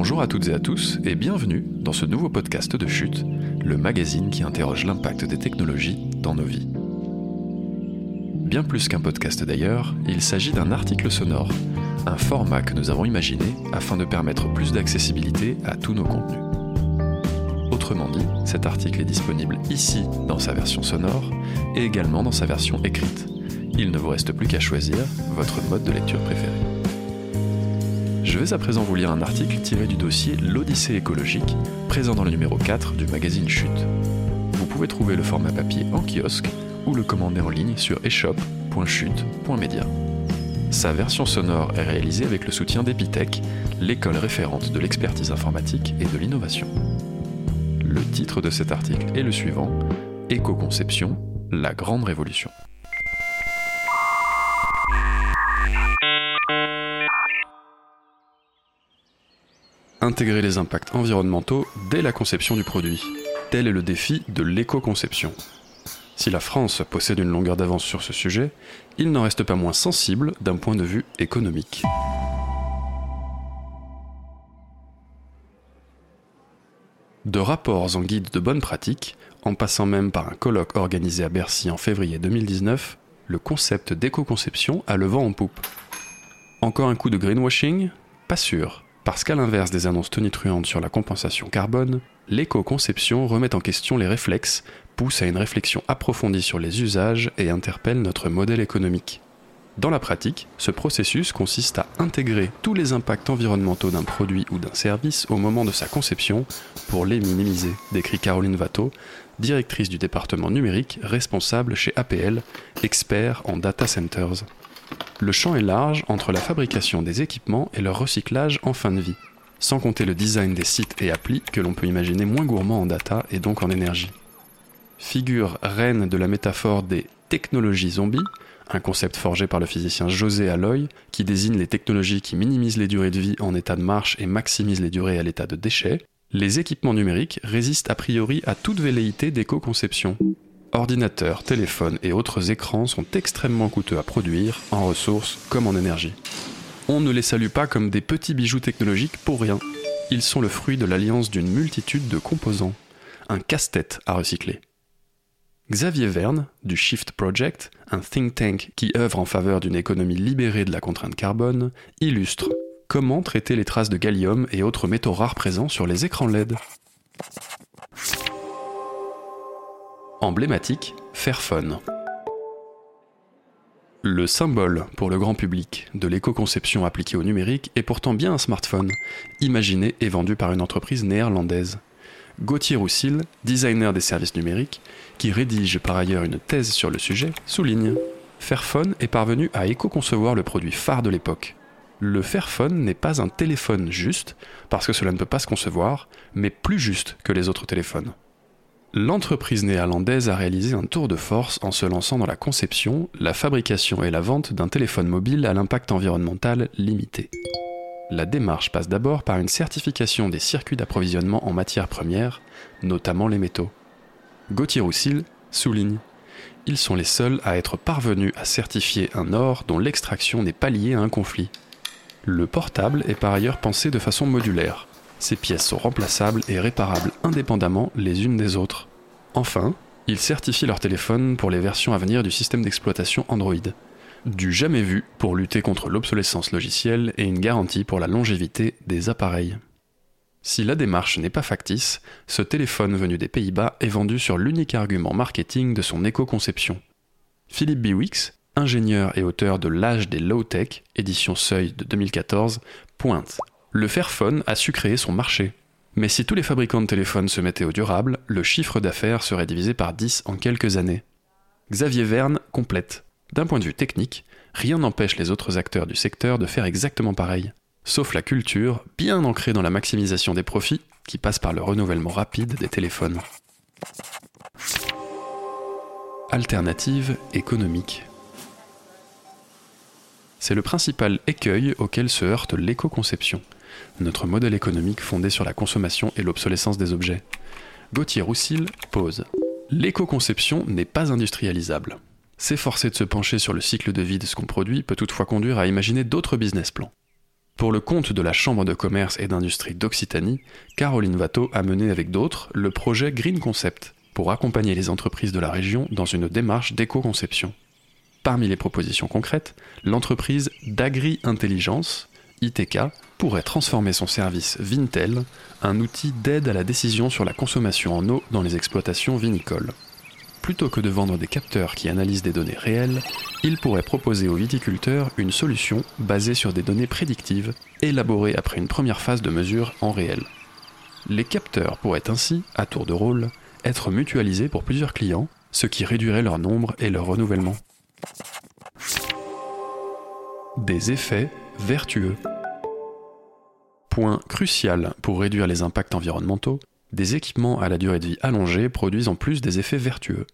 Bonjour à toutes et à tous et bienvenue dans ce nouveau podcast de Chute, le magazine qui interroge l'impact des technologies dans nos vies. Bien plus qu'un podcast d'ailleurs, il s'agit d'un article sonore, un format que nous avons imaginé afin de permettre plus d'accessibilité à tous nos contenus. Autrement dit, cet article est disponible ici dans sa version sonore et également dans sa version écrite. Il ne vous reste plus qu'à choisir votre mode de lecture préféré. Je vais à présent vous lire un article tiré du dossier L'Odyssée écologique, présent dans le numéro 4 du magazine Chute. Vous pouvez trouver le format papier en kiosque ou le commander en ligne sur eshop.chute.media. Sa version sonore est réalisée avec le soutien d'Epitech, l'école référente de l'expertise informatique et de l'innovation. Le titre de cet article est le suivant Éco-conception, la grande révolution. Intégrer les impacts environnementaux dès la conception du produit. Tel est le défi de l'éco-conception. Si la France possède une longueur d'avance sur ce sujet, il n'en reste pas moins sensible d'un point de vue économique. De rapports en guide de bonne pratique, en passant même par un colloque organisé à Bercy en février 2019, le concept d'éco-conception a le vent en poupe. Encore un coup de greenwashing? Pas sûr, parce qu'à l'inverse des annonces tonitruantes sur la compensation carbone, l'éco-conception remet en question les réflexes, pousse à une réflexion approfondie sur les usages et interpelle notre modèle économique. Dans la pratique, ce processus consiste à intégrer tous les impacts environnementaux d'un produit ou d'un service au moment de sa conception pour les minimiser, décrit Caroline Watteau, directrice du département numérique responsable chez APL, expert en data centers. Le champ est large entre la fabrication des équipements et leur recyclage en fin de vie, sans compter le design des sites et applis que l'on peut imaginer moins gourmands en data et donc en énergie. Figure reine de la métaphore des technologies zombies, un concept forgé par le physicien José Alloy, qui désigne les technologies qui minimisent les durées de vie en état de marche et maximisent les durées à l'état de déchet, les équipements numériques résistent a priori à toute velléité d'éco-conception. Ordinateurs, téléphones et autres écrans sont extrêmement coûteux à produire, en ressources comme en énergie. On ne les salue pas comme des petits bijoux technologiques pour rien. Ils sont le fruit de l'alliance d'une multitude de composants. Un casse-tête à recycler. Xavier Verne, du Shift Project, un think tank qui œuvre en faveur d'une économie libérée de la contrainte carbone, illustre comment traiter les traces de gallium et autres métaux rares présents sur les écrans LED. Emblématique, Fairphone. Le symbole pour le grand public de l'éco-conception appliquée au numérique est pourtant bien un smartphone, imaginé et vendu par une entreprise néerlandaise. Gauthier Roussil, designer des services numériques, qui rédige par ailleurs une thèse sur le sujet, souligne Fairphone est parvenu à éco-concevoir le produit phare de l'époque. Le Fairphone n'est pas un téléphone juste, parce que cela ne peut pas se concevoir, mais plus juste que les autres téléphones. L'entreprise néerlandaise a réalisé un tour de force en se lançant dans la conception, la fabrication et la vente d'un téléphone mobile à l'impact environnemental limité. La démarche passe d'abord par une certification des circuits d'approvisionnement en matières premières, notamment les métaux. Gauthier Roussil souligne Ils sont les seuls à être parvenus à certifier un or dont l'extraction n'est pas liée à un conflit. Le portable est par ailleurs pensé de façon modulaire. Ces pièces sont remplaçables et réparables indépendamment les unes des autres. Enfin, ils certifient leur téléphone pour les versions à venir du système d'exploitation Android du jamais vu pour lutter contre l'obsolescence logicielle et une garantie pour la longévité des appareils. Si la démarche n'est pas factice, ce téléphone venu des Pays-Bas est vendu sur l'unique argument marketing de son éco-conception. Philippe Biwix, ingénieur et auteur de L'âge des low-tech, édition Seuil de 2014, pointe Le Fairphone a su créer son marché. Mais si tous les fabricants de téléphones se mettaient au durable, le chiffre d'affaires serait divisé par 10 en quelques années. Xavier Verne complète d'un point de vue technique, rien n'empêche les autres acteurs du secteur de faire exactement pareil, sauf la culture, bien ancrée dans la maximisation des profits, qui passe par le renouvellement rapide des téléphones. Alternative économique. C'est le principal écueil auquel se heurte l'éco-conception, notre modèle économique fondé sur la consommation et l'obsolescence des objets. Gauthier Roussil pose L'éco-conception n'est pas industrialisable. S'efforcer de se pencher sur le cycle de vie de ce qu'on produit peut toutefois conduire à imaginer d'autres business plans. Pour le compte de la Chambre de commerce et d'industrie d'Occitanie, Caroline Watteau a mené avec d'autres le projet Green Concept pour accompagner les entreprises de la région dans une démarche d'éco-conception. Parmi les propositions concrètes, l'entreprise d'Agri Intelligence, ITK, pourrait transformer son service Vintel, un outil d'aide à la décision sur la consommation en eau dans les exploitations vinicoles plutôt que de vendre des capteurs qui analysent des données réelles, il pourrait proposer aux viticulteurs une solution basée sur des données prédictives, élaborées après une première phase de mesure en réel. Les capteurs pourraient ainsi, à tour de rôle, être mutualisés pour plusieurs clients, ce qui réduirait leur nombre et leur renouvellement. Des effets vertueux. Crucial pour réduire les impacts environnementaux, des équipements à la durée de vie allongée produisent en plus des effets vertueux.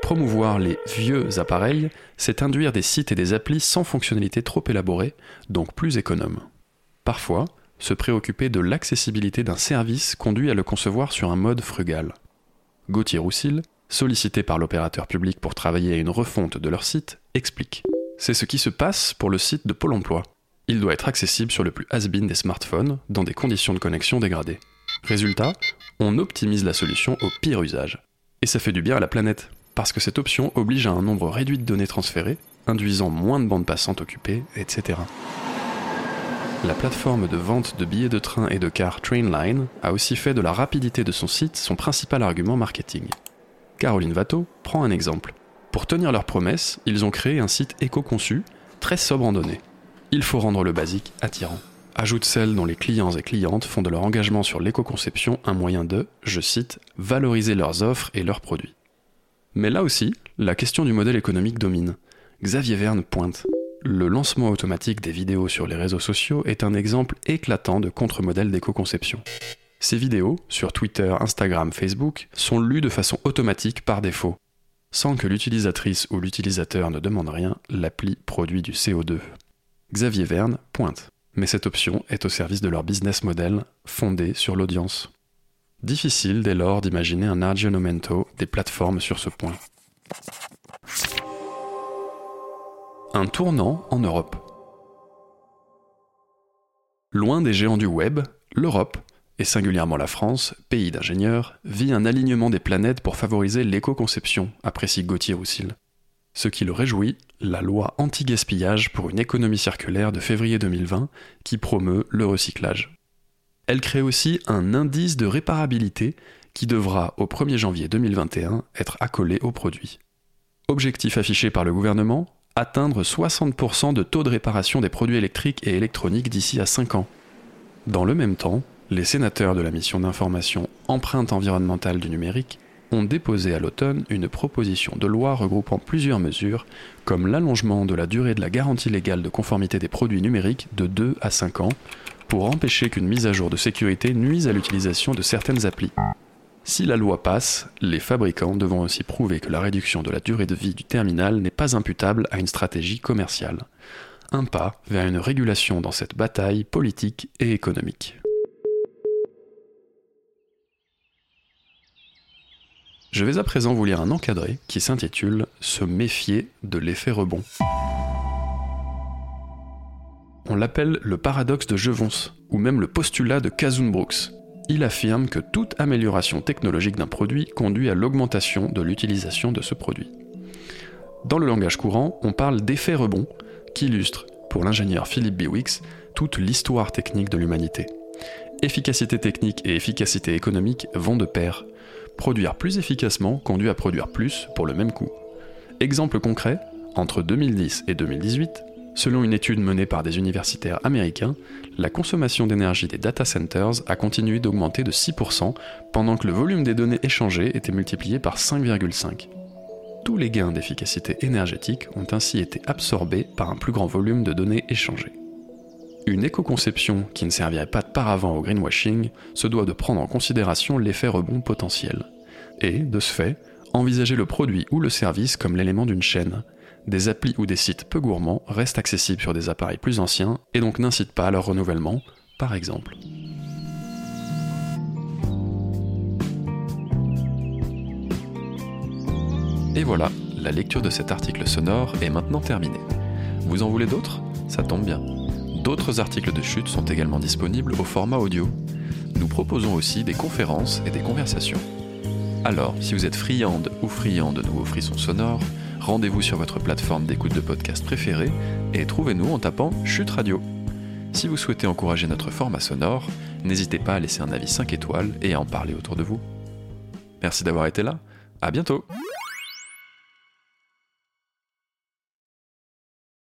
Promouvoir les vieux appareils, c'est induire des sites et des applis sans fonctionnalité trop élaborées, donc plus économes. Parfois, se préoccuper de l'accessibilité d'un service conduit à le concevoir sur un mode frugal. Gauthier Roussil, sollicité par l'opérateur public pour travailler à une refonte de leur site, explique. C'est ce qui se passe pour le site de Pôle emploi. Il doit être accessible sur le plus has-been des smartphones, dans des conditions de connexion dégradées. Résultat, on optimise la solution au pire usage. Et ça fait du bien à la planète parce que cette option oblige à un nombre réduit de données transférées, induisant moins de bandes passantes occupées, etc. La plateforme de vente de billets de train et de car Trainline a aussi fait de la rapidité de son site son principal argument marketing. Caroline Watteau prend un exemple. Pour tenir leurs promesses, ils ont créé un site éco-conçu, très sobre en données. Il faut rendre le basique attirant. Ajoute celle dont les clients et clientes font de leur engagement sur l'éco-conception un moyen de, je cite, valoriser leurs offres et leurs produits. Mais là aussi, la question du modèle économique domine. Xavier Verne pointe. Le lancement automatique des vidéos sur les réseaux sociaux est un exemple éclatant de contre-modèle d'éco-conception. Ces vidéos, sur Twitter, Instagram, Facebook, sont lues de façon automatique par défaut. Sans que l'utilisatrice ou l'utilisateur ne demande rien, l'appli produit du CO2. Xavier Verne pointe. Mais cette option est au service de leur business model fondé sur l'audience. Difficile dès lors d'imaginer un aggiornamento des plateformes sur ce point. Un tournant en Europe. Loin des géants du web, l'Europe, et singulièrement la France, pays d'ingénieurs, vit un alignement des planètes pour favoriser l'éco-conception, apprécie Gauthier Roussil. Ce qui le réjouit, la loi anti-gaspillage pour une économie circulaire de février 2020 qui promeut le recyclage. Elle crée aussi un indice de réparabilité qui devra, au 1er janvier 2021, être accolé au produit. Objectif affiché par le gouvernement atteindre 60% de taux de réparation des produits électriques et électroniques d'ici à 5 ans. Dans le même temps, les sénateurs de la mission d'information Empreinte environnementale du numérique ont déposé à l'automne une proposition de loi regroupant plusieurs mesures, comme l'allongement de la durée de la garantie légale de conformité des produits numériques de 2 à 5 ans, pour empêcher qu'une mise à jour de sécurité nuise à l'utilisation de certaines applis. Si la loi passe, les fabricants devront aussi prouver que la réduction de la durée de vie du terminal n'est pas imputable à une stratégie commerciale. Un pas vers une régulation dans cette bataille politique et économique. Je vais à présent vous lire un encadré qui s'intitule Se méfier de l'effet rebond on l'appelle le paradoxe de Jevons, ou même le postulat de Kazun-Brooks. Il affirme que toute amélioration technologique d'un produit conduit à l'augmentation de l'utilisation de ce produit. Dans le langage courant, on parle d'effet rebond, qui illustre, pour l'ingénieur Philippe Biwix, toute l'histoire technique de l'humanité. Efficacité technique et efficacité économique vont de pair. Produire plus efficacement conduit à produire plus pour le même coût. Exemple concret, entre 2010 et 2018, Selon une étude menée par des universitaires américains, la consommation d'énergie des data centers a continué d'augmenter de 6% pendant que le volume des données échangées était multiplié par 5,5. Tous les gains d'efficacité énergétique ont ainsi été absorbés par un plus grand volume de données échangées. Une éco-conception qui ne servirait pas de paravent au greenwashing se doit de prendre en considération l'effet rebond potentiel. Et, de ce fait, envisager le produit ou le service comme l'élément d'une chaîne, des applis ou des sites peu gourmands restent accessibles sur des appareils plus anciens et donc n'incitent pas à leur renouvellement, par exemple. Et voilà, la lecture de cet article sonore est maintenant terminée. Vous en voulez d'autres? Ça tombe bien. D'autres articles de chute sont également disponibles au format audio. Nous proposons aussi des conférences et des conversations. Alors, si vous êtes friande ou friand de nouveaux frissons sonores, rendez-vous sur votre plateforme d'écoute de podcast préférée et trouvez-nous en tapant Chute Radio. Si vous souhaitez encourager notre format sonore, n'hésitez pas à laisser un avis 5 étoiles et à en parler autour de vous. Merci d'avoir été là, à bientôt